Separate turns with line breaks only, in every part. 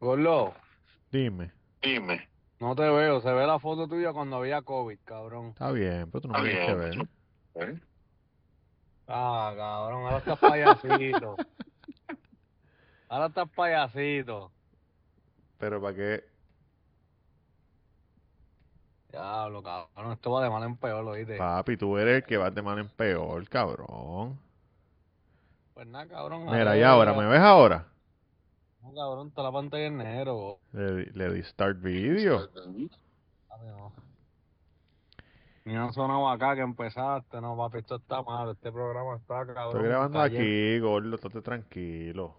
Gordo,
Dime.
Dime.
no te veo. Se ve la foto tuya cuando había COVID, cabrón.
Está bien, pero tú no
Está
me tienes que ver.
¿Eh?
Ah, cabrón, ahora estás payasito. Ahora estás payasito.
Pero para qué.
Diablo, cabrón, esto va de mal en peor, ¿oíste?
Papi, tú eres el que va de mal en peor, cabrón.
Pues nada, cabrón.
Mira, y ahora, ¿me ves ahora?
No, cabrón, está la pantalla en negro.
Le, di- le di start video.
Papi, no. Ni no sonado acá que empezaste, no, papi, esto está malo, este programa está, cabrón.
Estoy grabando
cayendo,
aquí, gordo, estate tranquilo.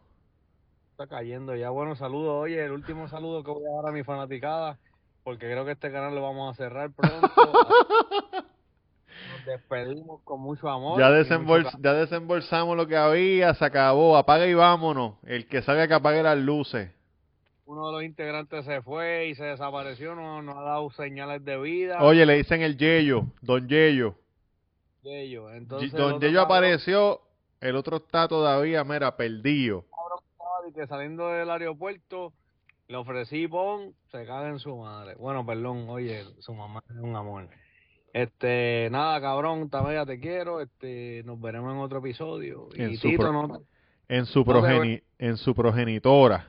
Está cayendo ya. Bueno, saludos, oye, el último saludo que voy a dar a mi fanaticada, porque creo que este canal lo vamos a cerrar pronto. Nos despedimos con mucho amor.
Ya,
mucho
desembolsamos lo que había, se acabó, apaga y vámonos. El que salga que apague las luces.
uno de los integrantes se fue y se desapareció, no, no ha dado señales de vida.
Oye, le dicen el Yeyo, Don Yeyo.
de ellos.
Ye-
Entonces,
Don Yeyo apareció, el otro está todavía, mira, perdido.
que saliendo del aeropuerto le ofrecí pon, se caga en su madre. Bueno, perdón, oye, su mamá es un amor. Este, nada, cabrón, Tamaya, te quiero. Este, nos veremos en otro episodio.
En
Y
su
Tito,
pro-
no,
En su,
No te
progeni- en su progenitora.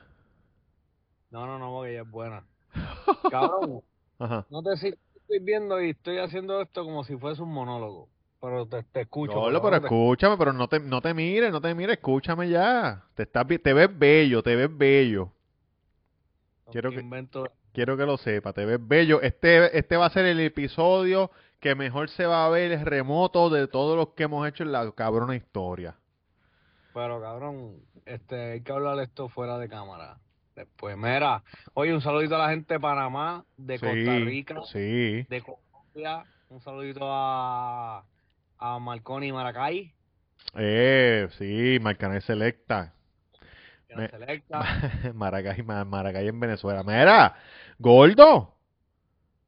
no, no, no, porque ella es buena. Cabrón,
Ajá.
no te si- estoy viendo y estoy haciendo esto como si fuese un monólogo. Pero te, te escucho. Cabrón,
pero
te-
escúchame, pero no te, no te mires, no te mires, escúchame ya. Te estás, te ves bello, te ves bello. quiero que-
invento.
Quiero que lo sepa, te ves bello. Este, este va a ser el episodio que mejor se va a ver remoto de todos los que hemos hecho en la cabrona historia.
Pero cabrón, este, hay que hablar esto fuera de cámara. Después, mira, oye, un saludito a la gente de Panamá, de Costa Rica,
sí.
de Colombia, un saludito a, a Marconi Maracay,
Eh, sí, Marcané Selecta. Me-
selecta.
Maracay, Ma- Maracay en Venezuela. Mira, gordo.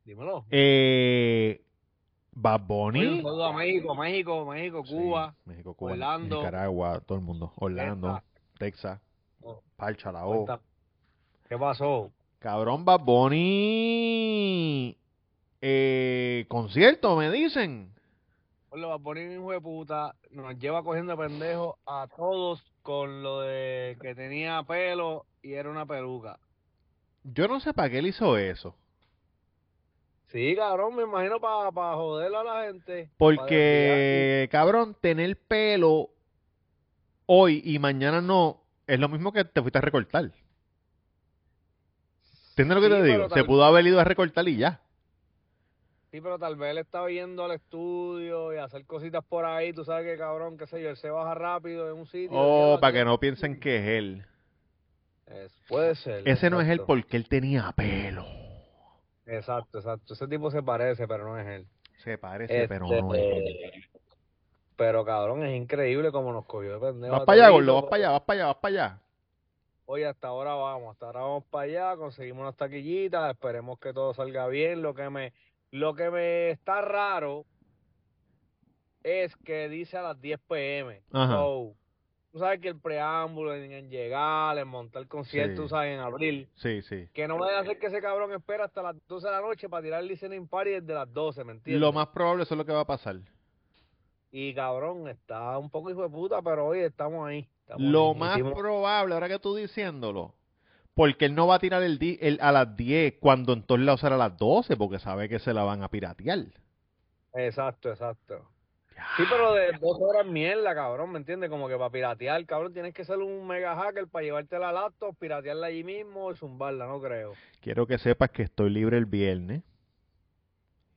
Dímelo.
Eh, Bad
Oye,
Bunny.
saludo a México, México, México,
Sí,
Cuba.
México, Cuba,
Orlando.
Nicaragua, todo el mundo. Orlando, Texas,
Oh,
Parcha, la O.
¿Qué pasó?
Cabrón, Bad Bunny. Eh, concierto, me dicen.
Oye, va a poner un hijo de puta, nos lleva cogiendo pendejo a todos con lo de que tenía pelo y era una peluca.
Yo no sé para qué él hizo eso.
Sí, cabrón, me imagino para joder a la gente. pa'
Porque, cabrón, tener pelo hoy y mañana no es lo mismo que te fuiste a recortar. ¿Entiendes lo que
Sí,
te digo? Se pudo haber ido a recortar y ya.
Sí, pero tal vez él estaba yendo al estudio y hacer cositas por ahí. Tú sabes que, cabrón, qué sé yo, él se baja rápido en un sitio.
Oh, para que no piensen que es él.
Es- puede ser.
Ese no es él porque él tenía pelo.
Exacto, exacto. Ese tipo se parece, pero no es él.
Se parece, pero no es él.
Este, Pero, cabrón, es increíble como nos cogió de pendejo.
Vas para allá, gordo, vas para allá, vas para allá, vas para allá.
Oye, hasta ahora vamos, hasta ahora vamos para allá, conseguimos unas taquillitas, esperemos que todo salga bien. Lo que me, lo que me está raro es que dice a las 10 pm.
Ajá.
So, tú sabes que el preámbulo en, en llegar, en montar el concierto,
Sí.
sabes, en abril,
Sí, sí.
que no vaya a hacer que ese cabrón espera hasta las 12 de la noche para tirar el listening party desde las 12, ¿me entiendes?
Lo más probable eso es lo que va a pasar.
Y cabrón, está un poco hijo de puta, pero oye, estamos ahí. estamos
Lo
ahí.
más
Hicimos-
probable, ahora que tú diciéndolo, porque él no va a tirar el, di- el- a las 10 cuando en todos lados será a las 12 porque sabe que se la van a piratear.
Exacto, exacto. Sí, pero de dos horas mierda, cabrón, ¿me entiendes? Como que para piratear, cabrón, tienes que ser un mega hacker para llevarte la laptop, piratearla allí mismo y zumbarla, no creo.
Quiero que sepas que estoy libre el viernes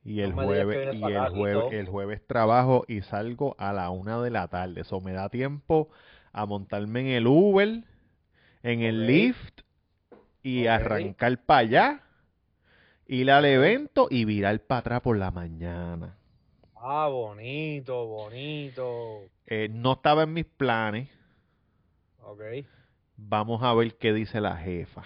y el
No
jueves y el jueves el jueves trabajo y salgo a la una de la tarde. Eso me da tiempo a montarme en el Uber, en el. Lyft y
Ok.
arrancar para allá, ir al evento y virar para atrás por la mañana.
Ah, bonito, bonito.
Eh, no estaba en mis planes.
Ok.
Vamos a ver qué dice la jefa.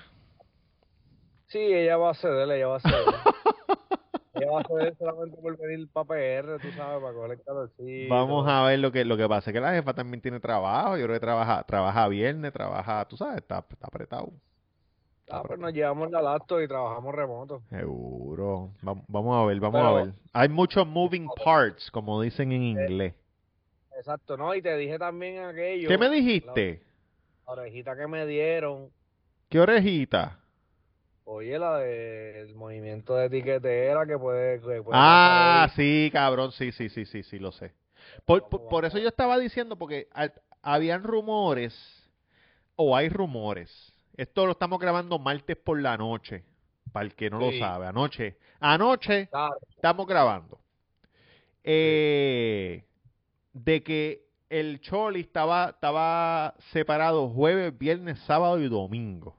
Sí, ella va a ceder, ella va a ceder. ella va a ceder solamente por venir para PR, tú sabes, para el calorcito.
Vamos a ver lo que lo que pasa es que la jefa también tiene trabajo. Yo creo que trabaja trabaja viernes, trabaja, tú sabes, está, está apretado.
Ah, pues nos llevamos la laptop y trabajamos remoto.
Seguro. Vam- Vamos a ver, vamos a
Pero-
ver. Hay muchos moving parts, como dicen en inglés.
Exacto, ¿no? Y te dije también aquello.
¿Qué me dijiste?
La orejita que me dieron.
¿Qué orejita?
Oye, la del movimiento de etiquetera que puede. que puede
Ah, sí, cabrón, sí, sí, sí, sí, sí, lo sé. Por, por, por eso yo estaba diciendo, porque al- habían rumores, o hay rumores. Esto lo estamos grabando martes por la noche, para el que no lo sabe. Anoche, anoche.
Claro,
estamos grabando. Eh, de que el Choli estaba, estaba separado jueves, viernes, sábado y domingo.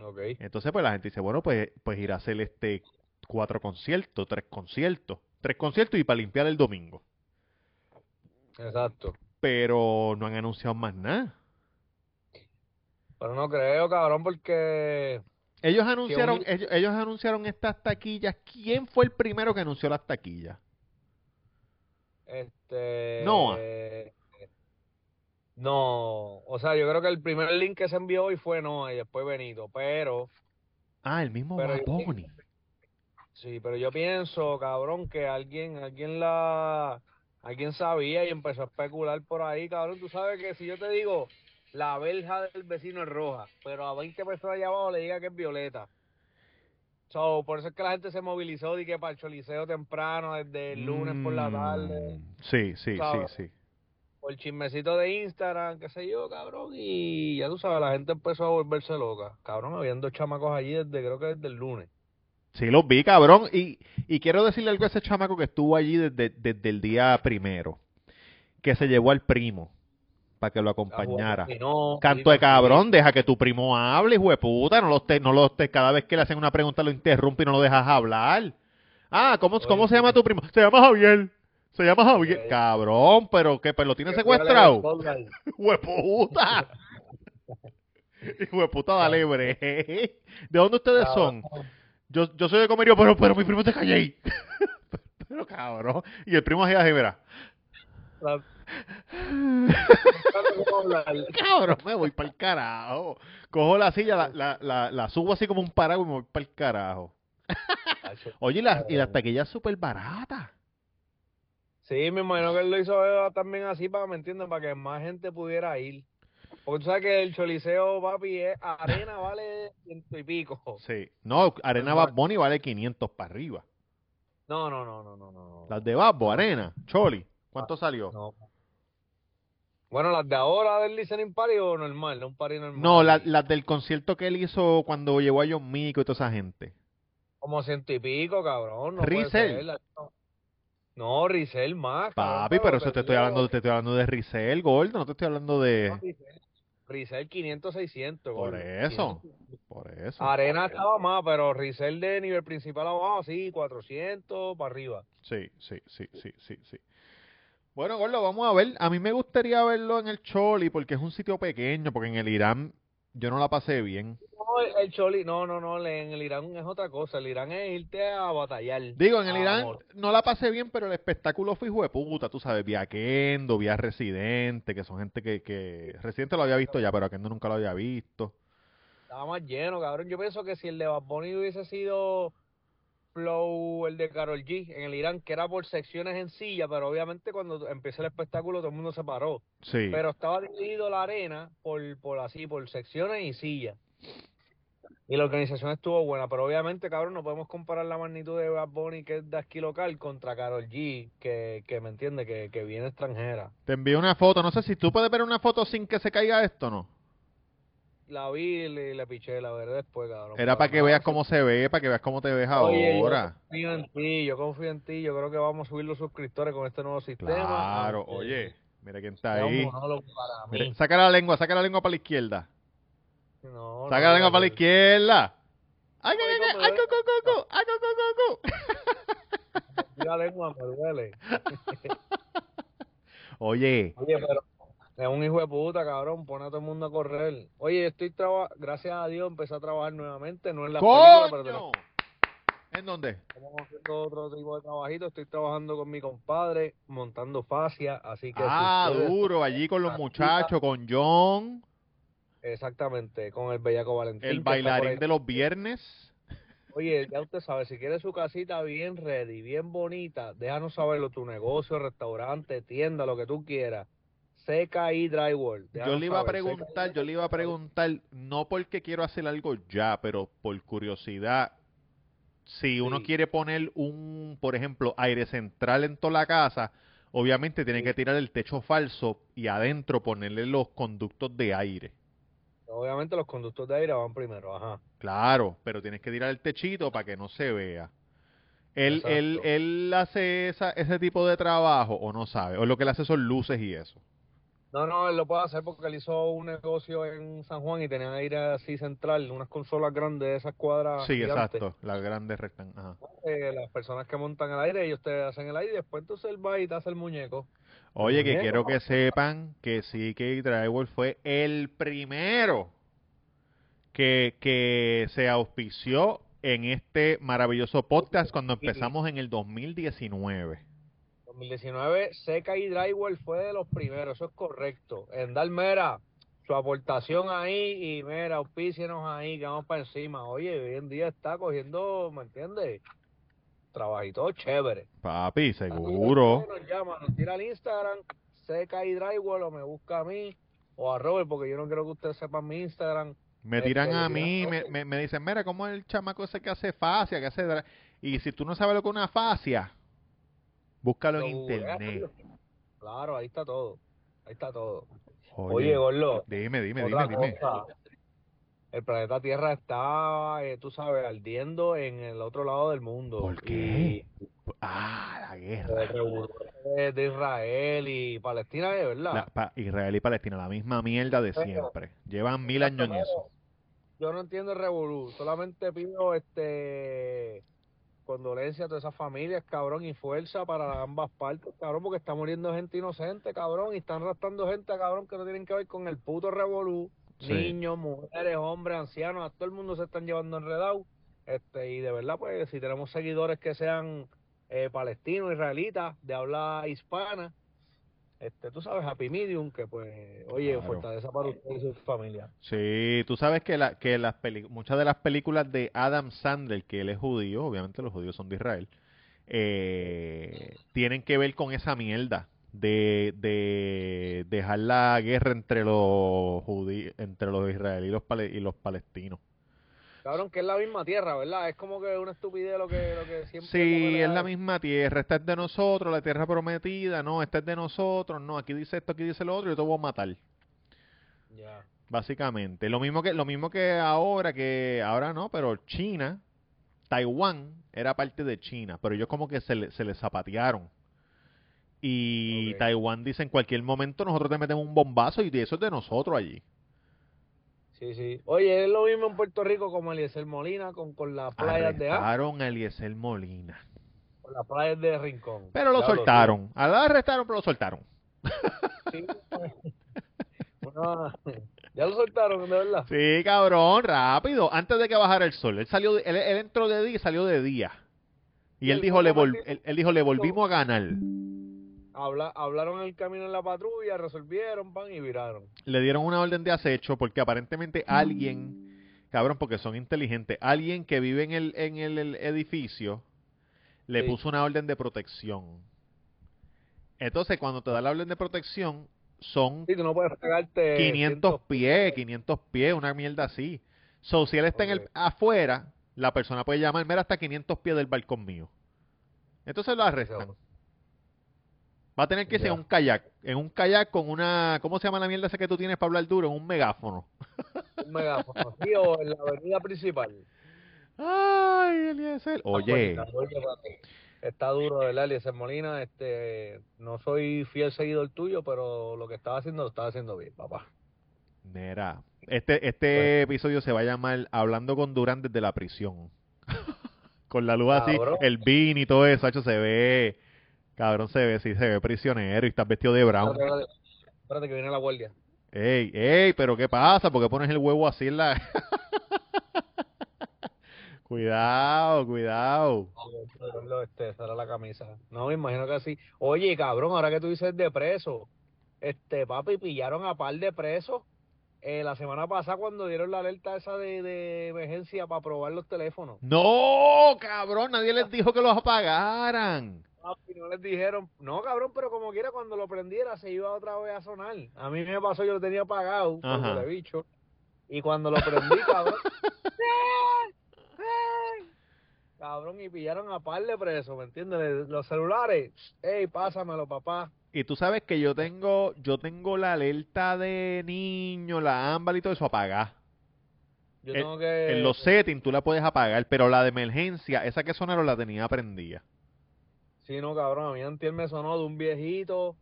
ok.
Entonces, pues la gente dice, bueno, pues, pues ir a hacer este cuatro conciertos, tres conciertos, tres conciertos y para limpiar el domingo.
Exacto.
Pero no han anunciado más nada.
Pero no creo, cabrón, porque.
Ellos anunciaron,
un-
ellos, ellos anunciaron estas taquillas. ¿Quién fue el primero que anunció las taquillas?
Este.
Noah.
No, o sea, yo creo que el primer link que se envió hoy fue Noah y después Benito, pero.
Ah, el mismo
Pero
Bad.
Sí, pero yo pienso, cabrón, que alguien, alguien la, alguien sabía y empezó a especular por ahí, cabrón. Tú sabes que si yo te digo, la verja del vecino es roja, pero a 20 personas allá abajo le diga que es violeta. So, por eso es que la gente se movilizó y que para el choliseo temprano, desde el lunes por la tarde,
Mm, Sí, sí, sí, sí.
por el chismecito de Instagram, qué sé yo, cabrón, y ya tú sabes, la gente empezó a volverse loca. Cabrón, habían dos chamacos allí desde, creo que desde el lunes.
Sí, los vi, cabrón. Y, y quiero decirle algo a ese chamaco que estuvo allí desde, desde el día primero. Que se llevó al primo para que lo acompañara.
No,
Canto de cabrón, deja que tu primo hable, hijo de puta. No lo te, no lo te- cada vez que le hacen una pregunta lo interrumpe y no lo dejas hablar. Ah, ¿cómo, ¿cómo se llama tu primo? Se llama Javier. Se llama Javier. Cabrón, pero ¿qué? ¿Pero lo tiene
Que
secuestrado?
fuera el
¡Hijo de puta! Hijo de puta, dale, bre. ¿De dónde ustedes son? Yo, yo soy de Comerío, pero, pero mi primo es de Calle. pero cabrón. Y el primo así, mira.
La- ¿Cómo hablar?
Cabrón, me voy para el carajo. Cojo la silla, la, la, la, la subo así como un paraguas y me voy para el carajo. Oye, y las, y las taquillas súper baratas.
Sí, me imagino que él lo hizo también así para, ¿me entiendes? Para que más gente pudiera ir. Porque tú sabes que el choliseo, papi, es arena, vale ciento y pico.
Sí. No, Arena Bad Bunny vale 500 para arriba.
No, no, no, no, no, no.
Las de Babbo, Arena, Choli. ¿Cuánto salió?
No. Bueno, las de ahora del listening party o normal, un party normal.
No, la- las del concierto que él hizo cuando llevó a John Mico y toda esa gente.
Como ciento y pico, cabrón. No,
Rizel.
la- no, Rizel más. cabrón,
Papi, pero eso te estoy hablando, te estoy hablando de Rizel, Gordo, no te estoy hablando de...
no, Rizel- Rizel 500, 600.
Por
gordo.
eso.
500.
Por eso.
Arena estaba más, pero Rizel de nivel principal abajo, sí, 400 para arriba.
Sí, sí, sí, sí, sí, sí. Bueno, Gordo, vamos a ver. A mí me gustaría verlo en el Choli porque es un sitio pequeño, porque en el Irán yo no la pasé bien.
No, el, el Choli, no, no, no, en el Irán es otra cosa. El Irán es irte a batallar.
Digo, en el Irán
amor.
no la pasé bien, pero el espectáculo fue hijo de puta, tú sabes, vi a Kendo, vi a Residente, que son gente que, que... Residente lo había visto ya, pero a Kendo nunca lo había visto.
Estaba más lleno, cabrón. Yo pienso que si el de Bad Bunny hubiese sido Flow, el de Karol G, en el Irán, que era por secciones en silla, pero obviamente cuando empezó el espectáculo todo el mundo se paró.
Sí.
Pero estaba dividido la arena por, por así, por secciones y sillas. Y la organización estuvo buena, pero obviamente, cabrón, no podemos comparar la magnitud de Bad Bunny, que es de aquí local, contra Karol G, que, que me entiende, que, que viene extranjera.
Te envié una foto, no sé si tú puedes ver una foto sin que se caiga esto, ¿no?
La vi y le, piché, la veré después, cabrón.
Era para que
no,
veas cómo se ve, para que veas cómo te ves
Oye, yo
ahora.
confío en ti, yo confío en ti, yo creo que vamos a subir los suscriptores con este nuevo sistema.
Claro,
aunque
oye, mira quién está ahí. Mira, saca la lengua, saca la lengua para la izquierda.
No,
Saca
no,
la lengua
no,
para la
no.
izquierda. ¡Ay, ay,
Ay,
ay,
no
cu, cu, ay, cu, cu!
La lengua me duele.
Oye,
Oye, pero es un hijo de puta, cabrón, pone a todo el mundo a correr. Oye, estoy trabajando, gracias a Dios empecé a trabajar nuevamente, no en la película, pero.
¿En dónde?
estamos haciendo otro tipo de trabajito. Estoy trabajando con mi compadre, montando fascia, así que... si
Ah,
ustedes-
duro, allí con los muchachos, con John.
Exactamente, con el Bellaco Valentín.
El
que está por ahí.
bailarín de los viernes.
Oye, ya usted sabe, si quiere su casita bien ready, bien bonita, déjanos saberlo, tu negocio, restaurante, tienda, lo que tú quieras. CKI Drywall.
Yo le iba a preguntar, yo le iba a preguntar, no porque quiero hacer algo ya, pero por curiosidad, si uno
Sí.
quiere poner un, por ejemplo, aire central en toda la casa, obviamente tiene
Sí.
que tirar el techo falso y adentro ponerle los conductos de aire.
Obviamente los conductos de aire van primero, ajá.
Claro, pero tienes que tirar el techito para que no se vea. Él, él, él hace esa, ese tipo de trabajo o no sabe, o lo que le hace son luces y eso.
No, no, él lo puede hacer porque él hizo un negocio en San Juan y tenía aire así central, unas consolas grandes de esas cuadras
Sí,
gigantes.
exacto, las grandes rectan. Ajá.
Eh, las personas que montan el aire, ellos te hacen el aire y después entonces él va y te hace el muñeco.
Oye, que
Muñeco,
quiero que sepan que CK Drywall fue el primero que, que se auspició en este maravilloso podcast cuando empezamos en el 2019.
2019, Seca y Drywall fue de los primeros, eso es correcto. En dar, mira, su aportación ahí y mira, auspícienos ahí, que vamos para encima. Oye, hoy en día está cogiendo, ¿me entiendes? Trabajito chévere.
Papi, seguro.
Nos llama, nos tira al Instagram, Seca y Drywall, o me busca a mí, o a Robert, porque yo no quiero que ustedes sepan mi Instagram.
Me
Este,
tiran a
le
mí, me, me, me dicen, mira, ¿cómo es el chamaco ese que hace fascia, que hace... dra-?" Y si tú no sabes lo que es una fascia, búscalo en internet.
Claro, ahí está todo. Ahí está todo.
Oye,
Oye, Gorlo,
dime, dime, dime, dime.
cosa. El planeta Tierra está, eh, tú sabes, ardiendo en el otro lado del mundo.
¿Por qué? Ah, la guerra.
de, de Israel y Palestina, de verdad.
La- pa- Israel y Palestina, la misma mierda de siempre. Llevan mil años en eso.
Yo no entiendo el revolú. Solamente pido este condolencia a todas esas familias, cabrón, y fuerza para ambas partes, cabrón, porque está muriendo gente inocente, cabrón, y están arrastrando gente, cabrón, que no tienen que ver con el puto revolú.
Sí.
Niños, mujeres, hombres, ancianos, a todo el mundo se están llevando enredado. Este, y de verdad, pues, si tenemos seguidores que sean eh, palestinos, israelitas, de habla hispana, este, tú sabes, Happy Medium, que pues, oye,
Claro.
fortaleza para usted y su familia.
Sí, tú sabes que, la, que las muchas de las películas de Adam Sandler, que él es judío, obviamente los judíos son de Israel, eh, tienen que ver con esa mierda de, de dejar la guerra entre los judíos, entre los israelíes y los, pale- y los palestinos.
Cabrón, que es la misma tierra, ¿verdad? Es como que una estupidez lo que, lo que siempre...
Sí, es la misma tierra, esta es de nosotros, la tierra prometida, no, esta es de nosotros, no, aquí dice esto, aquí dice lo otro, yo te voy a matar.
Ya.
Básicamente, lo mismo que lo mismo que ahora que ahora no, pero China, Taiwán era parte de China, pero ellos como que se le, se le zapatearon. Y. Taiwán dice en cualquier momento nosotros te metemos un bombazo y eso es de nosotros allí.
Sí, sí. Oye, es lo mismo en Puerto Rico como Eliezer Molina con, con las playas de A,
Arrestaron a Eliezer Molina.
con las playas de Rincón.
Pero lo soltaron. A la arrestaron, pero lo soltaron.
sí. Bueno, ya lo soltaron, de verdad.
Sí, cabrón, rápido, antes de que bajara el sol. Él salió, él, él entró de día y salió de día. Y
¿Y
él dijo, le vol- él dijo, le volvimos a ganar.
Habla, hablaron el camino en la patrulla, resolvieron, pan y viraron.
le dieron una orden de acecho porque aparentemente alguien, cabrón, porque son inteligentes, alguien que vive en el, en el, el edificio le
Sí.
puso una orden de protección. Entonces, cuando te da la orden de protección, son
Sí, tú no puedes pegarte
500 pies, 500 pies, una mierda así. So, si él está en el afuera, la persona puede llamar, mira, hasta 500 pies del balcón mío. Entonces lo arrestan. Va a tener que
Ya.
un kayak, en un kayak con una, ¿cómo se llama la mierda esa que tú tienes para hablar duro? En un megáfono.
Un megáfono. Sí, o en la avenida principal.
Ay, Eliezer. Oye,
Está duro, ¿verdad, Eliezer Molina? Este, no soy fiel seguidor tuyo, pero lo que estaba haciendo lo estaba haciendo bien, papá.
mira, este, este episodio se va a llamar Hablando con Durán desde la prisión. con la luz así, el bean y todo eso, hecho, se ve, cabrón, se ve, sí, se ve prisionero y estás vestido de brown.
Espérate, espérate, espérate que viene la guardia.
Ey, ey, pero ¿qué pasa? ¿Por qué pones el huevo así en la... cuidado, cuidado.
Este, la camisa. No, me imagino que así. Oye, cabrón, ahora que tú dices de preso, este, papi, pillaron a par de presos eh, la semana pasada cuando dieron la alerta esa de, de emergencia para probar los teléfonos.
No, cabrón, nadie les dijo que los apagaran.
Papi, no les dijeron, no cabrón, pero como quiera cuando lo prendiera se iba otra vez a sonar. A mí me pasó, yo lo tenía apagado, porque bicho. Y cuando lo prendí, cabrón. cabrón, y pillaron a par de presos, ¿me entiendes? Los celulares, ey, pásamelo, papá.
Y tú sabes que yo tengo, yo tengo la alerta de niño, la ámbar y todo eso apagada.
Yo
En-
tengo que...
En los settings tú la puedes apagar, pero la de emergencia, esa que sonaron la tenía prendida.
Sí, no, cabrón, a mí antier me sonó de un viejito.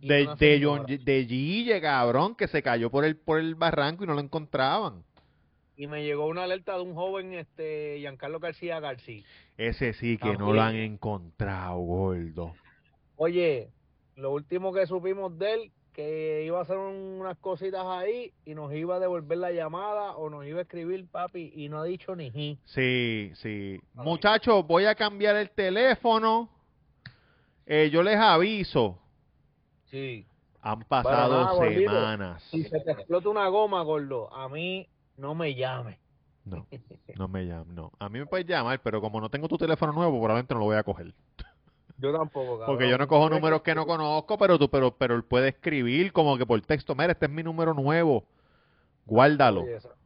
De, de. John, de Gille, cabrón, que se cayó por el, por el barranco y no lo encontraban.
Y me llegó una alerta de un joven, este, Giancarlo García García.
Ese sí que no lo han encontrado, gordo.
Oye, lo último que supimos de él, que iba a hacer un- unas cositas ahí y nos iba a devolver la llamada o nos iba a escribir, papi, y no ha dicho ni ji.
Sí, sí. Muchachos, voy a cambiar el teléfono. Eh, yo les aviso.
Sí.
Han pasado
nada, gordito.
semanas.
Si se te explota una goma, gordo, a mí no me llame.
No, no me llaman, no. A mí me puedes llamar, pero como no tengo tu teléfono nuevo, probablemente no lo voy a coger.
Yo tampoco, cabrón.
Porque yo no cojo números que no conozco, pero tú, pero, pero él puede escribir como que por texto, mira, este es mi número nuevo. Guárdalo.
Oye, exacto,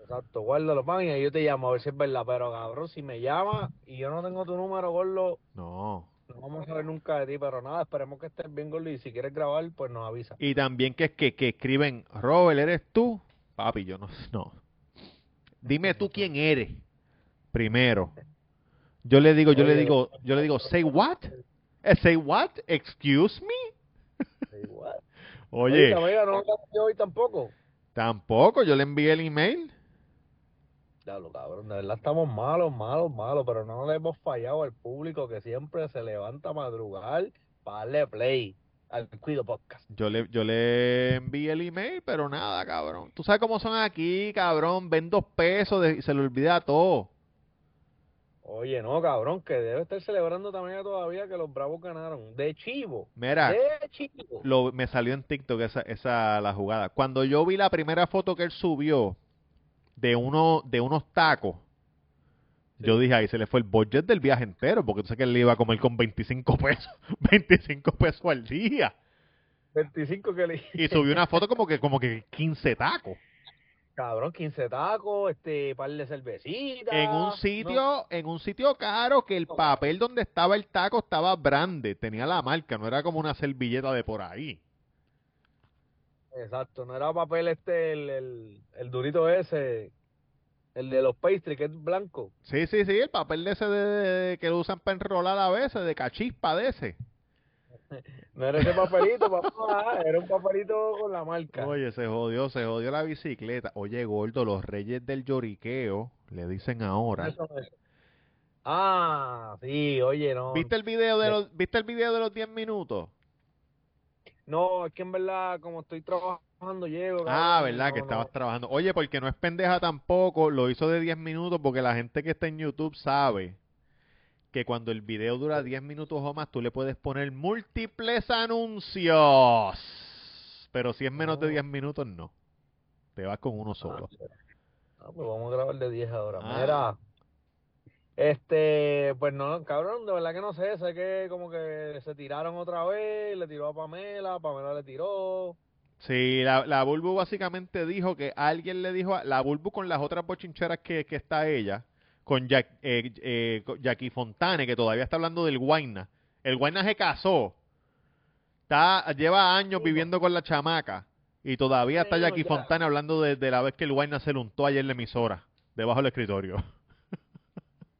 exacto, guárdalo, pan, y yo te llamo a ver si es verdad. Pero, cabrón, si me llama y yo no tengo tu número, gordo,
No.
No vamos a saber nunca de ti. Pero nada, esperemos que estés bien, gordo, y si quieres grabar, pues nos avisa.
Y también que, que, que escriben, Robert, ¿eres tú? Papi, yo no, no. Dime tú quién eres. Primero. Yo le digo, yo le
Oye.
digo, yo le digo, say what? Eh, Say what? Excuse me?
Igual.
Oye,
amiga, no hoy tampoco.
tampoco, yo le envié el email.
Diablo, cabrón, de verdad estamos malos, malos, malos, pero no le hemos fallado al público que siempre se levanta a madrugar para darle play al Cuido Podcast.
Yo le, yo le envié el email, pero nada, cabrón. Tú sabes cómo son aquí, cabrón. Ven dos pesos de- y se le olvida todo.
Oye, no, cabrón, que debe estar celebrando también todavía que los Bravos ganaron. De chivo.
Mira,
De chivo.
lo, me salió en TikTok esa, esa la jugada. Cuando yo vi la primera foto que él subió de uno, de unos tacos, yo dije, ahí se le fue el budget del viaje entero, porque tú sabes que él iba a comer con 25 pesos, 25 pesos al día.
25 que le
Y subió una foto como que, como que 15 tacos.
Cabrón, 15 tacos, este, par de cervecitas.
En un
No,
sitio, en un sitio caro que el papel donde estaba el taco estaba grande, tenía la marca, no era como una servilleta de por ahí.
Exacto, no era papel este, el, el, el durito ese, el de los pastry, que es blanco.
Sí, sí, sí, el papel de ese de, de- que lo usan para enrolar a veces, de cachispa de ese.
No era ese papelito, papá, era un papelito con la marca.
Oye, se jodió, se jodió la bicicleta. Oye, gordo, los reyes del lloriqueo, le dicen ahora.
Eso. Ah, sí, oye, no.
¿Viste el video de
de-
los, ¿viste el video de los 10 minutos?
No, es que en verdad, como estoy trabajando, llego.
Ah, verdad,
no,
que
no.
estabas trabajando. Oye, porque no es pendeja tampoco, lo hizo de 10 minutos porque la gente que está en YouTube sabe que cuando el video dura 10 minutos o más, tú le puedes poner múltiples anuncios. Pero si es menos de
Oh.
10 minutos, no. Te vas con uno solo.
Ah, pues vamos a grabar de 10 ahora.
Ah.
Mira, este, pues no, cabrón, de verdad que no sé, sé que como que se tiraron otra vez, le tiró a Pamela, Pamela le tiró.
Sí, la, la Bulbu básicamente dijo que alguien le dijo a la Bulbu con las otras bochincheras que, que está ella, con, Jack, eh, eh, con Jackie Fontane, que todavía está hablando del Guayna. El Guayna se casó, está, lleva años viviendo con la chamaca y todavía está Jackie. Fontane hablando de, de la vez que el Guayna se le untó ayer en la emisora, debajo del escritorio.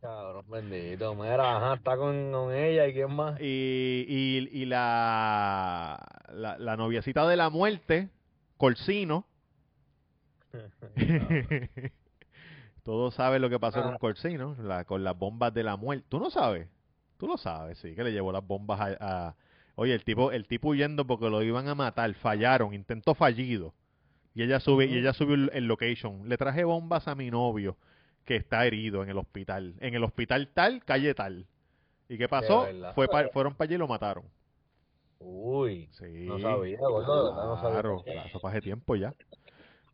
Cabrón, bendito, mira, ajá, está con, con ella y quién más.
Y, y, y la, la, la noviecita de la muerte, Corsino, Todos saben lo que pasó con
Ah.
Corsino, la, con las bombas de la muerte. ¿Tú no sabes? Tú lo sabes, sí, que le llevó las bombas a... a- Oye, el tipo, el tipo huyendo porque lo iban a matar, fallaron, intento fallido. Y ella sube, y ella subió el, el location. Le traje bombas a mi novio, que está herido en el hospital. En el hospital tal, calle tal. ¿Y qué pasó? Fue pa- fueron para allí y lo mataron.
Uy,
Sí.
no sabía, de verdad no sabía.
Claro, claro, eso tiempo ya.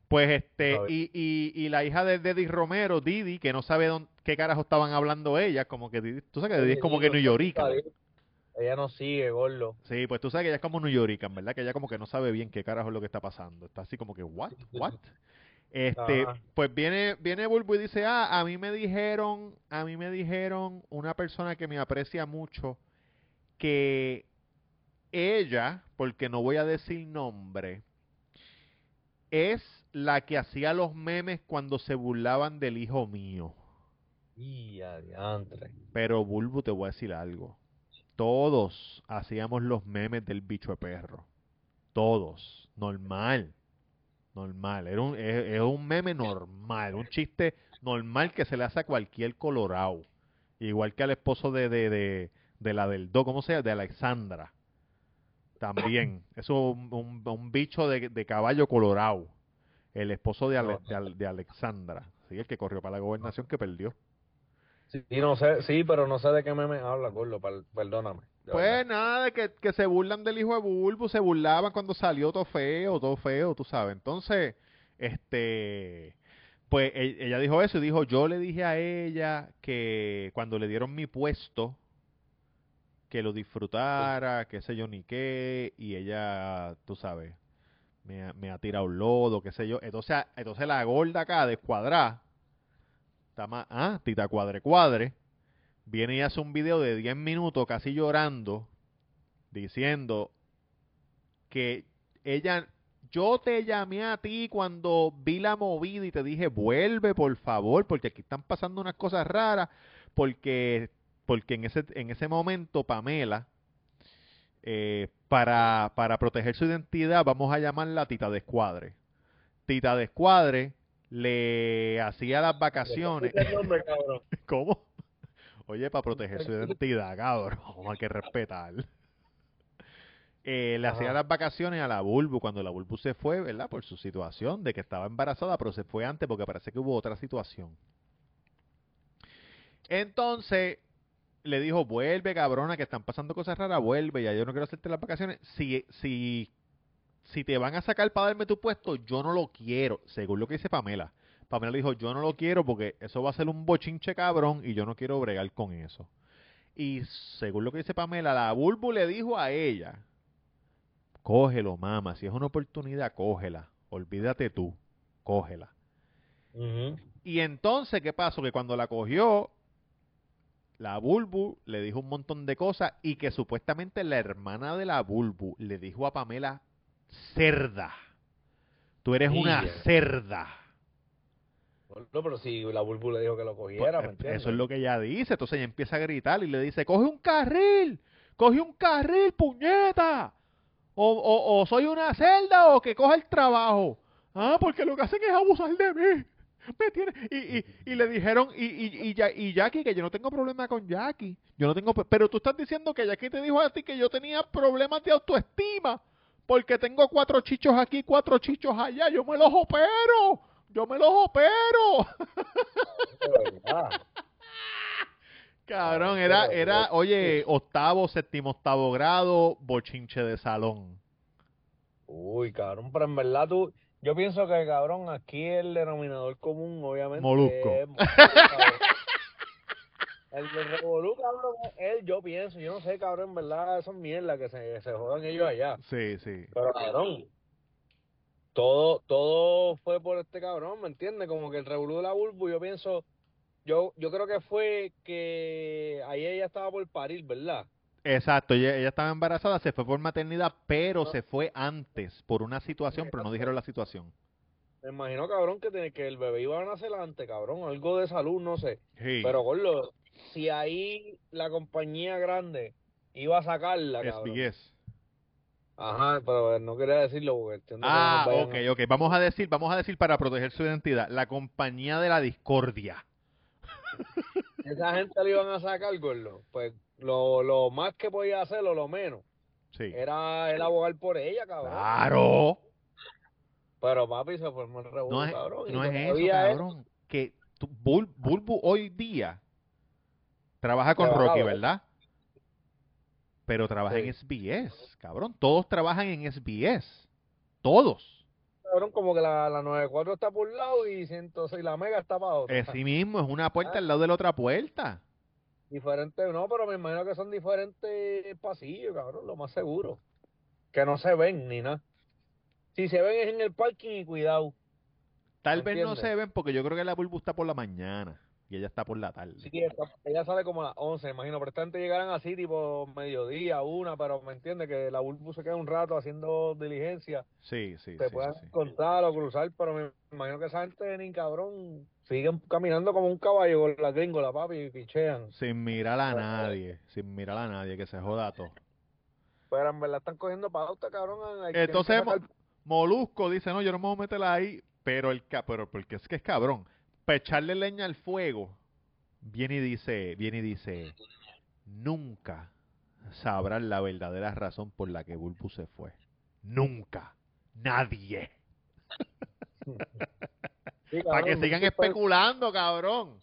Pues este, y, y, y la hija de Didi Romero, Didi, que no sabe dónde, qué carajo estaban hablando ella, como que Didi, tú sabes que Didi es como que New Yorkica.
Ella no sigue, gordo.
Sí, pues tú sabes que ella es como New Yorkican, ¿verdad? Que ella como que no sabe bien qué carajo es lo que está pasando. Está así como que, what, what? Este,
Ajá.
pues viene, viene Bulbo y dice, ah, a mí me dijeron, a mí me dijeron una persona que me aprecia mucho que ella, porque no voy a decir nombre, es la que hacía los memes cuando se burlaban del hijo mío.
Y adiantre.
Pero Bulbo, te voy a decir algo. Todos hacíamos los memes del bicho de perro. Todos. Normal. Normal. Era un, es, es un meme normal. Un chiste normal que se le hace a cualquier colorado. Igual que al esposo de, de, de, de la del do, ¿cómo se llama? De Alexandra. También. Eso es un, un- un bicho de, de caballo colorado. El esposo de, Ale- de, de Alexandra. Sí, el que corrió para la gobernación que perdió.
Sí, no sé, sí, pero no sé de qué meme habla, gordo, per- perdóname.
Pues
verdad.
nada, que, que se burlan del hijo de Bulbo, se burlaban cuando salió todo feo, todo feo, tú sabes. Entonces, este, pues e- ella dijo eso y dijo, yo le dije a ella que cuando le dieron mi puesto, que lo disfrutara, qué sé yo ni qué, y ella, tú sabes, me, ha- me ha tirado lodo, qué sé yo. Entonces, entonces la gorda acá, descuadrada, ah, tita cuadre cuadre, viene y hace un video de 10 minutos casi llorando, diciendo que ella, yo te llamé a ti cuando vi la movida y te dije, vuelve por favor, porque aquí están pasando unas cosas raras, porque, porque en, ese, en ese momento Pamela, eh, para, para proteger su identidad, vamos a llamarla Tita de Escuadre. Tita de Escuadre le hacía las vacaciones.
Nombre.
¿Cómo? Oye, para proteger su identidad, cabrón, hay que respetar. Eh, le hacía las vacaciones a la Bulbu cuando la Bulbu se fue, ¿verdad? Por su situación de que estaba embarazada, pero se fue antes porque parece que hubo otra situación. Entonces le dijo, vuelve, cabrona, que están pasando cosas raras, vuelve, ya yo no quiero hacerte las vacaciones. Si, si, si te van a sacar para darme tu puesto, yo no lo quiero, según lo que dice Pamela. Pamela dijo, yo no lo quiero porque eso va a ser un bochinche cabrón y yo no quiero bregar con eso. Y según lo que dice Pamela, la Bulbu le dijo a ella, cógelo, mamá, si es una oportunidad, cógela, olvídate tú, cógela. Y entonces, ¿qué pasó? Que cuando la cogió, la Bulbu le dijo un montón de cosas y que supuestamente la hermana de la Bulbu le dijo a Pamela, cerda, tú eres una
Yeah.
cerda.
Gordo, pero si la Bulbu le dijo que lo cogiera, ¿me
Pues, eso es lo que ella dice. Entonces ella empieza a gritar y le dice, coge un carril, coge un carril, puñeta. O, o, o soy una celda o que coja el trabajo. Ah, porque lo que hacen es abusar de mí. Me tiene... y, y, y le dijeron, y, y, y, Ya- y Jackie, que yo no tengo problema con Jackie. Yo no tengo... Pero tú estás diciendo que Jackie te dijo a ti que yo tenía problemas de autoestima. Porque tengo cuatro chichos aquí, cuatro chichos allá. Yo me los opero. Yo me los opero. Cabrón, era, era, oye, octavo, séptimo, octavo grado, bochinche de salón.
Uy, cabrón, pero en verdad tú, yo pienso que, cabrón, aquí el denominador común, obviamente,
Molusco.
es Molusco, El Revolú, cabrón, él, yo pienso, yo no sé, cabrón, en verdad, eso es mierda, que se, se jodan ellos allá.
Sí, sí.
Pero, cabrón, todo, todo fue por este cabrón, ¿me entiendes? Como que el revolú de la Bulbu, yo pienso, yo, yo creo que fue que ahí ella estaba por parir, ¿verdad?
Exacto, ella, ella estaba embarazada, se fue por maternidad, pero se fue antes por una situación, pero no dijeron la situación.
Me imagino, cabrón, que, tiene, que el bebé iba a nacer antes, cabrón, algo de salud, no sé.
Sí,
Pero, Gordo, si ahí la compañía grande iba a sacarla, cabrón.
SBS.
Ajá, pero no quería decirlo porque que
Ah, ok,
a-
ok. Vamos a decir, vamos a decir para proteger su identidad, la compañía de la discordia.
Esa gente le iban a sacar, Gordo. Pues lo, lo más que podía hacer o lo menos
Sí.
era el abogar por ella, cabrón.
Claro.
Pero papi se formó el revuelo,
No es,
cabrón.
no es eso, cabrón. Que Bulbu hoy día trabaja con Rocky,
¿verdad?
Pero trabaja
Sí.
en SBS, cabrón. Todos trabajan en SBS. Todos.
cabrón, como que la, la 94 está por un lado y 106, la Mega está para otro.
Es sí mismo, es una puerta al lado de la otra puerta.
Diferente, no, pero me imagino que son diferentes pasillos, cabrón, lo más seguro. Que no se ven ni nada. Si se ven es en el parking y cuidado.
Tal vez no se ven porque yo creo que la Bulbu está por la mañana y ella está por la tarde.
Sí, ella sale como a las 11, imagino, pero esta gente llegarán así tipo mediodía, una, pero me entiende que la Bulbu se queda un rato haciendo diligencia,
Sí, sí, sí,
puedan
sí.
encontrar o cruzar, pero me imagino que esa gente ni cabrón siguen caminando como un caballo con la gringola, papi, y pichean.
Sin mirar a nadie, sin mirar a nadie, que se joda todo.
Pero en verdad están cogiendo pauta, cabrón. hay
Entonces,
sacar-
Molusco dice, no, yo no me voy a meter ahí, pero el ca- pero porque es que es cabrón. Para echarle leña al fuego, viene y dice, viene y dice, nunca sabrán la verdadera razón por la que Bulbu se fue. Nunca. Nadie.
Sí,
Para que sigan especulando, cabrón.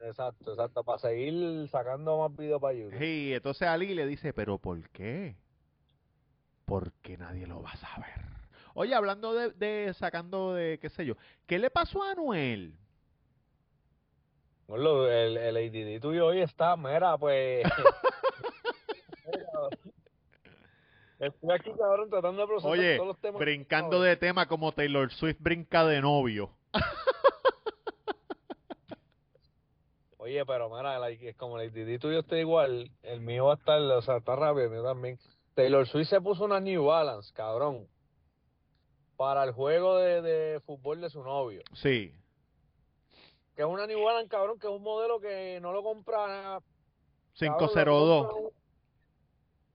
Exacto, exacto, para seguir sacando más videos para YouTube.
Y entonces Ali le dice, pero ¿por qué? Porque nadie lo va a saber. Oye, hablando de, de sacando de, qué sé yo, ¿qué le pasó a Anuel?
Gordo, el, el ADD tuyo hoy está, mira, pues. Estoy aquí, cabrón, tratando de procesar
Oye,
todos los temas.
brincando de tema como Taylor Swift brinca de novio.
Oye, pero mira, like, como el ADD tuyo está igual, el mío va a estar, o sea, está rápido, el mío también. Taylor Swift se puso una New Balance, cabrón, para el juego de, de fútbol de su novio.
Sí,
Que es una New Balance, cabrón, que es un modelo que no lo compra. cabrón, lo
502.
compra un-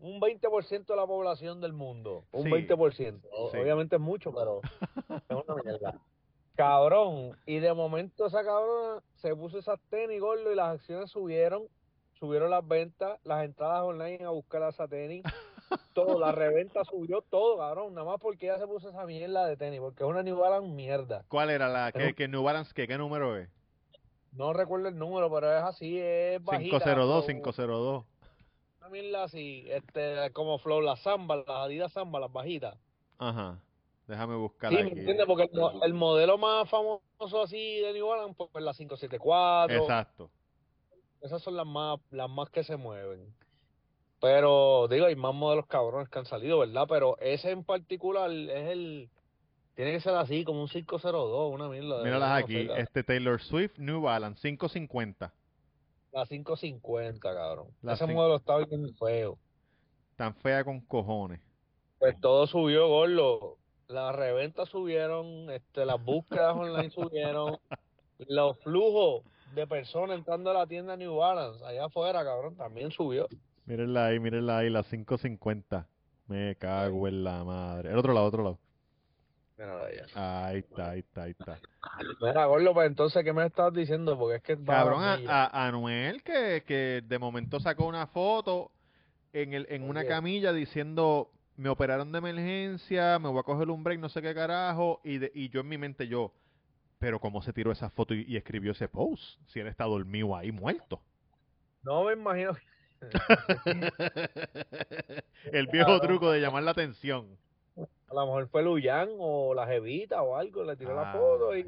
Un 20% de la población del mundo. Un
Sí,
20%. O-
sí.
Obviamente es mucho, pero es una mierda. Cabrón. Y de momento esa cabrona se puso esas tenis, gordo, y las acciones subieron. Subieron las ventas, las entradas online a buscar a esa tenis. Todo, la reventa subió todo, cabrón. Nada más porque ella se puso esa mierda de tenis. Porque es una New Balance mierda.
¿Cuál era la? ¿Qué, qué New Balance qué? ¿Qué número es?
No recuerdo el número, pero es así, es bajita.
502,
so-
502.
Una mierda así, este, como Flow, las Zamba, las Adidas Zamba, las bajitas.
Ajá. Déjame buscar
Sí, ¿me
aquí.
entiendes? Porque el, el modelo más famoso así de New Balance, pues la 574.
Exacto.
Esas son las más, las más que se mueven. Pero, digo, hay más modelos cabrones que han salido, ¿verdad? Pero ese en particular es el... Tiene que ser así, como un 502, una mierda. de
Míralas
no
aquí.
sé, la-
Este Taylor Swift New Balance 550.
La 550, cabrón.
La
Ese modelo está bien feo.
Tan fea con cojones.
Pues todo subió, gordo. Las reventas subieron, este, las búsquedas online subieron, los flujos de personas entrando a la tienda New Balance allá afuera, cabrón, también subió.
Mírenla ahí, mírenla ahí, la 550. Me cago en la madre. El otro lado, otro lado. Ahí está, ahí está, ahí está.
Mira, gordo, pues entonces, ¿qué me estás diciendo? Porque es que
Cabrón, a, a- Anuel que, que de momento sacó una foto en, el, en una camilla diciendo, me operaron de emergencia, me voy a coger un break, no sé qué carajo, y, de- y yo en mi mente yo, pero ¿cómo se tiró esa foto y, y escribió ese post? Si él está dormido ahí, muerto.
No me imagino.
el viejo truco de llamar la atención.
A lo mejor fue Luyan o la Jevita o algo, le tiró la foto y,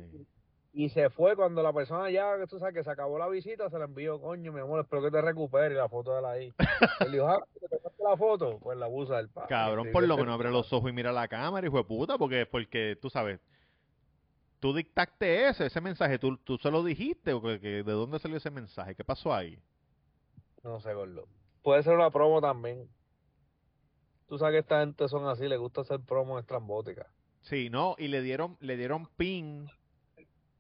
y se fue cuando la persona ya, que tú sabes, que se acabó la visita, se la envió, coño, mi amor, espero que te recuperes y la foto de la ahí. Él dijo, ah, ¿te la foto? Pues la usa el padre.
Cabrón, por lo menos abre los ojos y mira la cámara, hijo de puta, porque, porque tú sabes, tú dictaste ese, ese mensaje, tú, tú se lo dijiste, o que, que- ¿de dónde salió ese mensaje? ¿Qué pasó ahí?
No sé, gordo. Puede ser una promo también. Tú sabes que esta gente son así, les gusta hacer promos estrambóticas.
Sí, no, y le dieron, le dieron pin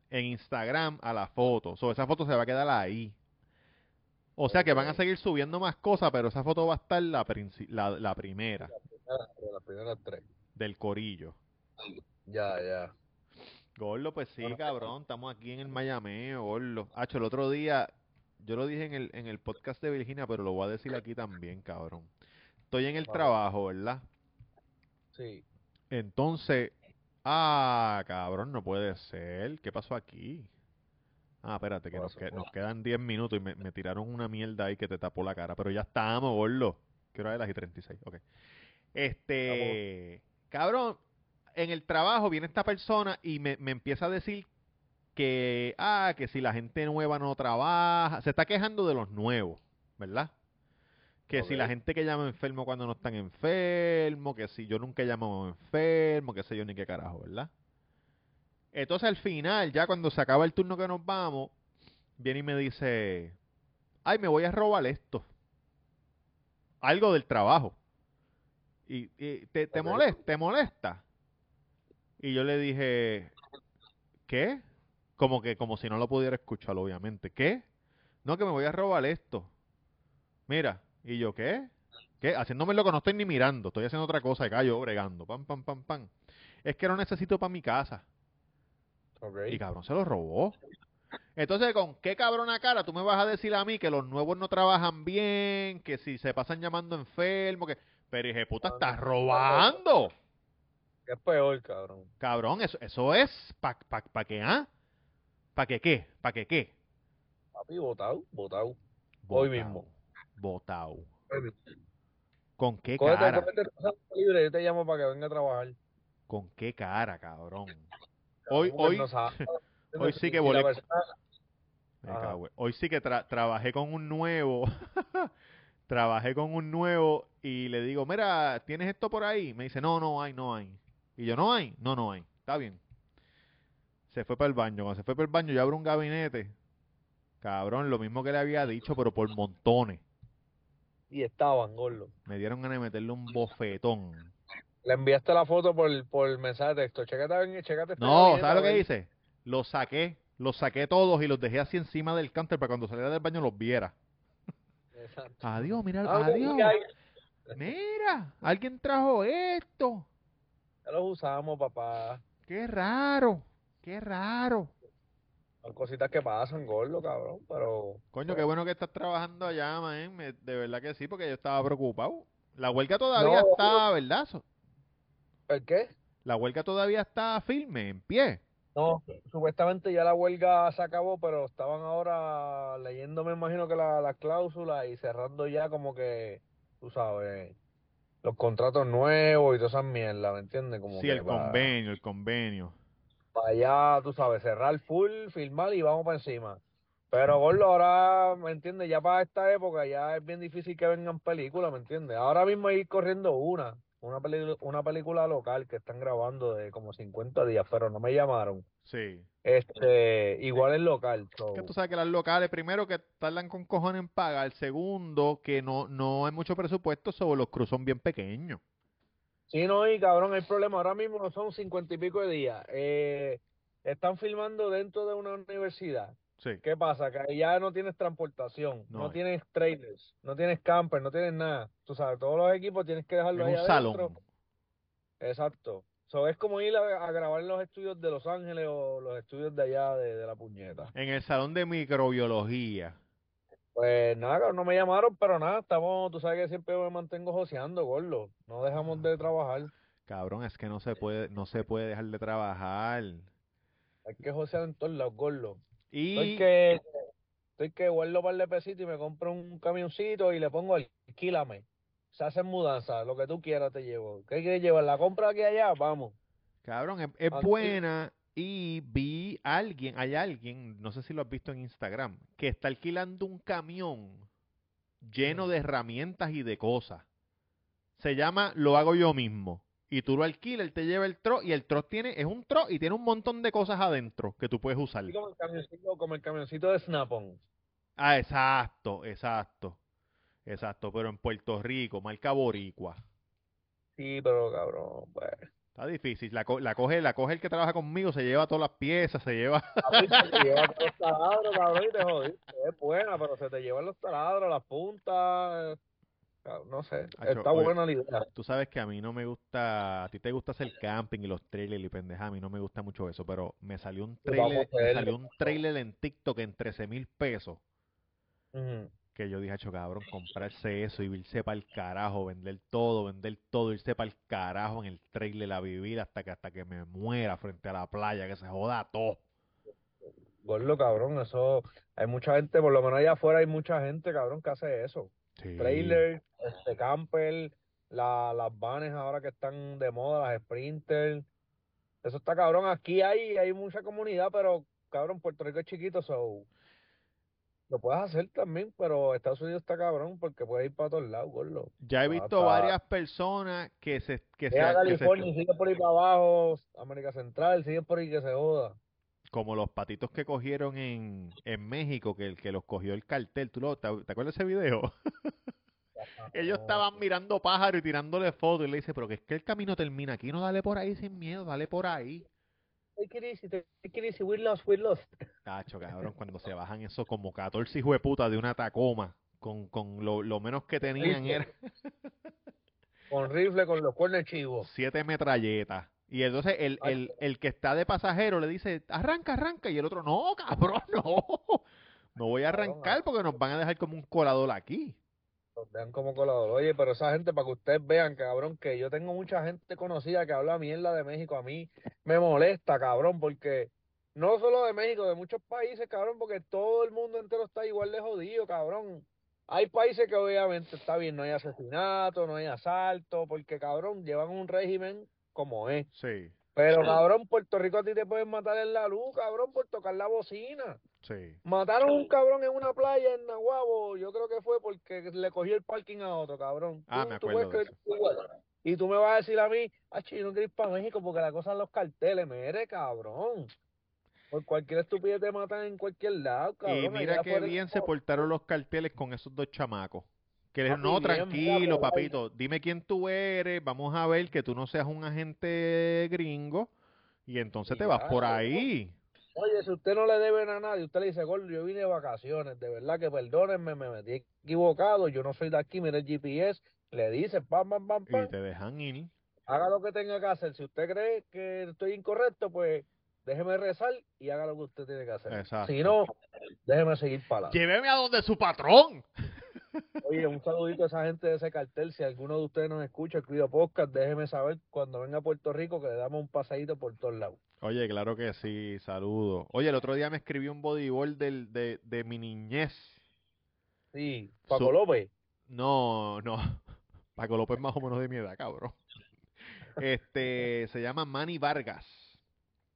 en Instagram a la foto, so, esa foto se va a quedar ahí. O sea que van a seguir subiendo más cosas, pero esa foto va a estar la, la, la primera
De las primeras tres.
del corillo.
Ya, ya.
Gordo, pues sí, cabrón, estamos aquí en el Miami, gordo. Hacho, el otro día, yo lo dije en el, en el podcast de Virginia, pero lo voy a decir aquí también, cabrón. Estoy en el trabajo, ¿verdad?
Sí.
Entonces, ah, cabrón, no puede ser. ¿Qué pasó aquí? Ah, espérate, que
¿Qué
nos,
pasó?
que- nos quedan 10 minutos y me, me tiraron una mierda ahí que te tapó la cara, pero ya estamos, gordo. ¿Qué hora es las y 36? Ok. Este, cabrón, en el trabajo viene esta persona y me, me empieza a decir que, ah, que si la gente nueva no trabaja, se está quejando de los nuevos, ¿verdad? Que si la gente que llama enfermo cuando no están enfermos, que si yo nunca he llamado enfermo, que sé yo ni qué carajo, ¿verdad? Entonces al final, ya cuando se acaba el turno que nos vamos, viene y me dice, ay, me voy a robar esto. Algo del trabajo. Y, y te, te molesta, te molesta. Y yo le dije, ¿qué? Como que, como si no lo pudiera escuchar, obviamente. ¿Qué? No, que me voy a robar esto. Mira, y yo, ¿qué? ¿Qué? Haciéndome lo que no estoy ni mirando, estoy haciendo otra cosa, acá yo bregando, pam, pam, pam, pam. Es que lo necesito para mi casa.
Ok.
Y cabrón, se lo robó. Entonces, ¿con qué cabrona cara tú me vas a decir a mí que los nuevos no trabajan bien, que si se pasan llamando enfermos, que... Pero, dije, puta, estás robando.
¿Qué es peor, cabrón?
Cabrón, eso, eso es pa, pa, pa qué, ¿ah? ¿Pa qué qué? ¿Pa qué qué?
Papi, votado, votado. Hoy mismo. Mismo.
¿Con qué cara?
libre, yo te llamo para que venga a trabajar.
¿Con qué cara, cabrón? Hoy, hoy, hoy sí que volé- Hoy sí que tra- trabajé con un nuevo. trabajé con un nuevo y le digo, mira, ¿tienes esto por ahí? Me dice, no, no hay, no hay. Y yo, ¿no hay? No, no hay. Está bien. Se fue para el baño. Cuando se fue para el baño, yo abro un gabinete. Cabrón, lo mismo que le había dicho, pero por montones.
Y estaban, gordo.
Me dieron ganas de meterle un bofetón.
Le enviaste la foto por, por mensaje de texto. Chécate, bien, chécate este
No, ¿sabes lo que hice? Los saqué. Los saqué todos y los dejé así encima del counter para cuando saliera del baño los viera.
Exacto.
Adiós, mira,
Ah,
adiós. Mira, alguien trajo esto.
Ya los usamos, papá.
Qué raro, qué raro.
Son cositas que pasan, gordo, cabrón. Pero.
Coño, qué bueno que estás trabajando allá, man. De verdad que sí, porque yo estaba preocupado. La huelga todavía
No.
está, ¿verdad?
¿El qué?
La huelga todavía está firme, en pie.
No, supuestamente ya la huelga se acabó, pero estaban ahora leyendo, me imagino que la, las cláusulas y cerrando ya como que, tú sabes, los contratos nuevos y todas esas mierdas, ¿me entiendes? Como
Sí,
que
el
para,
convenio, el convenio.
Para allá, tú sabes, cerrar full, firmar y vamos para encima. Pero, Gordo, ahora, ¿me entiendes? Ya para esta época ya es bien difícil que vengan películas, ¿me entiendes? Ahora mismo hay corriendo una, una, peli- una película local que están grabando de como 50 días, pero no me llamaron.
Sí.
Este, igual es local. so,
Que tú sabes que las locales, primero, que tardan con cojones en pagar. Segundo, que no, no hay mucho presupuesto sobre los cruz son bien pequeños.
Sí, no, y cabrón, el problema ahora mismo son cincuenta y pico de días. Eh, están filmando dentro de una universidad.
Sí.
¿Qué pasa? Que ya no tienes transportación,
No
tienes trailers, no tienes camper, no tienes nada. Tú sabes, todos los equipos tienes que
En
dejarlos
un
adentro.
salón.
Exacto. So, es como ir a, a grabar en los estudios de Los Ángeles o los estudios de allá de, de la puñeta.
En el salón de microbiología.
Pues nada, cabrón, no me llamaron, pero nada, estamos, tú sabes que siempre me mantengo joseando, gordo. No dejamos de trabajar.
Cabrón, es que no se puede, no se puede dejar de trabajar.
Hay que josear en todos lados, gordo.
Y
Estoy que, estoy que guardo par de pesitos y me compro un camioncito y le pongo alquílame. Se hacen mudanzas, lo que tú quieras te llevo. ¿Qué quieres llevar? ¿La compra aquí allá? Vamos.
Cabrón, es, es buena y vi a alguien, hay alguien, no sé si lo has visto en Instagram, que está alquilando un camión lleno de herramientas y de cosas. Se llama Lo hago yo mismo. Y tú lo alquilas, él te lleva el tro y el tro tiene, es un tro y tiene un montón de cosas adentro que tú puedes usar.
Como el camioncito, como el camioncito de Snap-on.
Ah, exacto, exacto. Exacto, pero en Puerto Rico, marca Boricua.
Sí, pero cabrón, pues.
Está difícil. La, co- la coge, la coge el que trabaja conmigo, se lleva todas las piezas, se lleva.
Papi, se te lleva todos los taladros, cabrón, y te jodiste. Es buena, pero se te llevan los taladros, las puntas. eh, No sé,
Acho,
está
oye.
buena la idea.
Tú sabes que a mí no me gusta, a ti te gusta hacer camping y los trailers y pendeja, a mí no me gusta mucho eso, pero me salió un trailer, me salió un trailer en TikTok en 13 mil pesos,
Ujú.
Que yo dije, "Acho, cabrón, comprarse eso y irse para el carajo, vender todo, vender todo, irse para el carajo en el trailer a vivir hasta que hasta que me muera frente a la playa, que se joda todo.
Gordo, cabrón, eso. Hay mucha gente, por lo menos allá afuera hay mucha gente, cabrón, que hace eso.
Sí.
Trailer, este camper, la, las vanes ahora que están de moda, las Sprinter. Eso está cabrón. Aquí hay, hay mucha comunidad, pero cabrón, Puerto Rico es chiquito, so lo puedes hacer también, pero Estados Unidos está cabrón porque puede ir para todos lados, gordo.
Ya he visto varias personas que se que se,
California, que sigue por ahí para abajo, América Central, sigue por ahí que se joda.
Como los patitos que cogieron en, en México, que el que los cogió el cartel, ¿tú lo, te, acuerdas de ese video? Ellos estaban mirando pájaros y tirándole fotos y le dice, pero que es que el camino termina aquí, no dale por ahí sin miedo, dale por ahí.
It easy, take it easy, we're lost, we're lost.
Tacho, cabrón, cuando se bajan eso como 14 hijos de puta de una Tacoma, con, con lo, lo menos que tenían era...
con rifle, con los cuernos chivos.
Siete metralletas. Y entonces el, el, el que está de pasajero le dice, arranca, arranca. Y el otro, no, cabrón, no. No voy a arrancar porque nos van a dejar como un colador aquí
vean como colador. Oye, pero esa gente, para que ustedes vean, cabrón, que yo tengo mucha gente conocida que habla mierda de México. A mí me molesta, cabrón, porque no solo de México, de muchos países, cabrón, porque todo el mundo entero está igual de jodido, cabrón. Hay países que obviamente está bien, no hay asesinato, no hay asalto, porque, cabrón, llevan un régimen como es.
Sí.
Pero, cabrón, Puerto Rico a ti te pueden matar en la luz, cabrón, por tocar la bocina.
Sí.
Mataron a un cabrón en una playa en Nahuabo, yo creo que fue porque le cogió el parking a otro, cabrón.
Ah, me acuerdo.
y tú me vas a decir a mí, ah, yo no quiero ir para México porque la cosa en los carteles, mere, cabrón. Por cualquier estupidez te matan en cualquier lado, cabrón.
Y mira qué bien se portaron los carteles con esos dos chamacos. Que les, no, tranquilo, papito, dime quién tú eres, vamos a ver que tú no seas un agente gringo y entonces te vas por ahí.
Oye, si usted no le debe a nadie, usted le dice, Gordo, yo vine de vacaciones, de verdad que perdónenme, me metí equivocado, yo no soy de aquí, mire el GPS, le dice, pam, pam, pam, pam.
Y te dejan ir.
Haga lo que tenga que hacer. Si usted cree que estoy incorrecto, pues déjeme rezar y haga lo que usted tiene que hacer.
Exacto.
Si no, déjeme seguir para
Lléveme a donde su patrón.
Oye, un saludito a esa gente de ese cartel. Si alguno de ustedes nos escucha, el Podcast, déjeme saber cuando venga a Puerto Rico que le damos un pasadito por todos lados.
Oye, claro que sí, saludo. Oye, el otro día me escribió un bodyboard del, de, de mi niñez.
Sí, Paco López.
No, no. Paco López más o menos de mi edad, cabrón. Este, se llama Manny Vargas.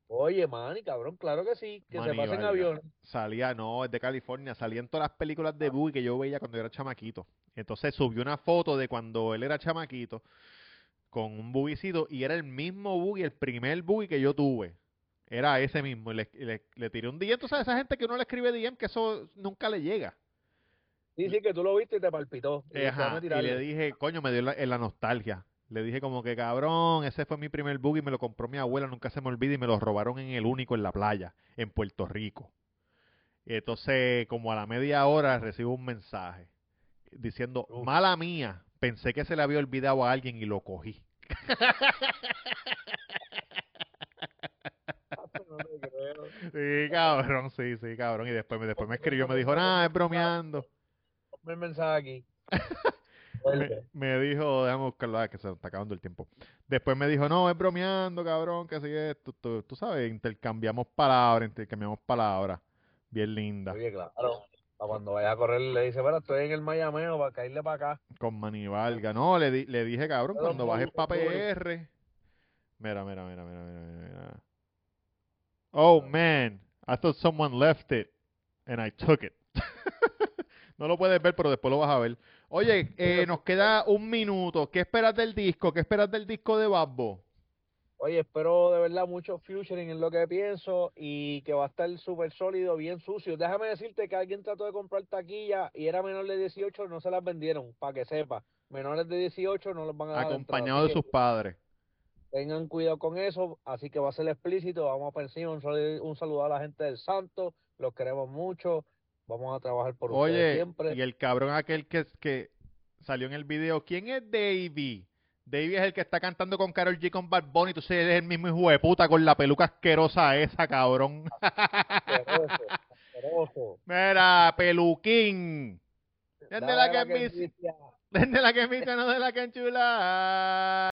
Oye, Manny, cabrón, claro que sí, que se pase en avión.
Salía, no, es de California, salía en todas las películas de Boogie que yo veía cuando era chamaquito. Entonces subió una foto de cuando él era chamaquito con un buguicito y era el mismo buggy, el primer buggy que yo tuve. Era ese mismo. Y le, le, tiré un DM. Tú sabes, esa gente que uno le escribe DM que eso nunca le llega.
Sí, sí, que tú lo viste y te palpitó.
Y, le dije, coño, me dio la, la, nostalgia. Le dije como que, cabrón, ese fue mi primer buggy, me lo compró mi abuela, nunca se me olvida, y me lo robaron en el único en la playa, en Puerto Rico. Y entonces, como a la media hora, recibo un mensaje diciendo, mala mía, pensé que se le había olvidado a alguien y lo cogí. sí, cabrón, sí, sí, cabrón. Y después, después me escribió, me dijo, nada, es bromeando.
Me mensaje aquí.
me, dijo, déjame buscarlo, ah, que se está acabando el tiempo. Después me dijo, no, es bromeando, cabrón, que así es. Tú, tú, sabes, intercambiamos palabras, intercambiamos palabras. Bien linda.
Oye, claro cuando vaya a correr le dice, bueno, estoy en el Mayameo para caerle para acá.
Con Manivalga. No, le, di, le dije, cabrón, cuando bajes para PR. Mira, mira, mira, mira, mira, mira. Oh, man. I thought someone left it. And I took it. no lo puedes ver, pero después lo vas a ver. Oye, eh, nos queda un minuto. ¿Qué esperas del disco? ¿Qué esperas del disco de Babbo?
Oye, espero de verdad mucho futuring en lo que pienso y que va a estar súper sólido, bien sucio. Déjame decirte que alguien trató de comprar taquilla y era menor de 18, no se las vendieron, para que sepa. Menores de 18 no los van a dar.
Acompañado de sus padres.
Tengan cuidado con eso, así que va a ser explícito. Vamos a pensar un, un saludo a la gente del Santo, los queremos mucho. Vamos a trabajar por ustedes siempre.
Y el cabrón aquel que, que salió en el video, ¿quién es Davey? Davey es el que está cantando con Carol G con Bad Bunny. Tú eres el mismo hijo de puta con la peluca asquerosa esa, cabrón. Mira, peluquín. Desde la que, la que no de la que enchula.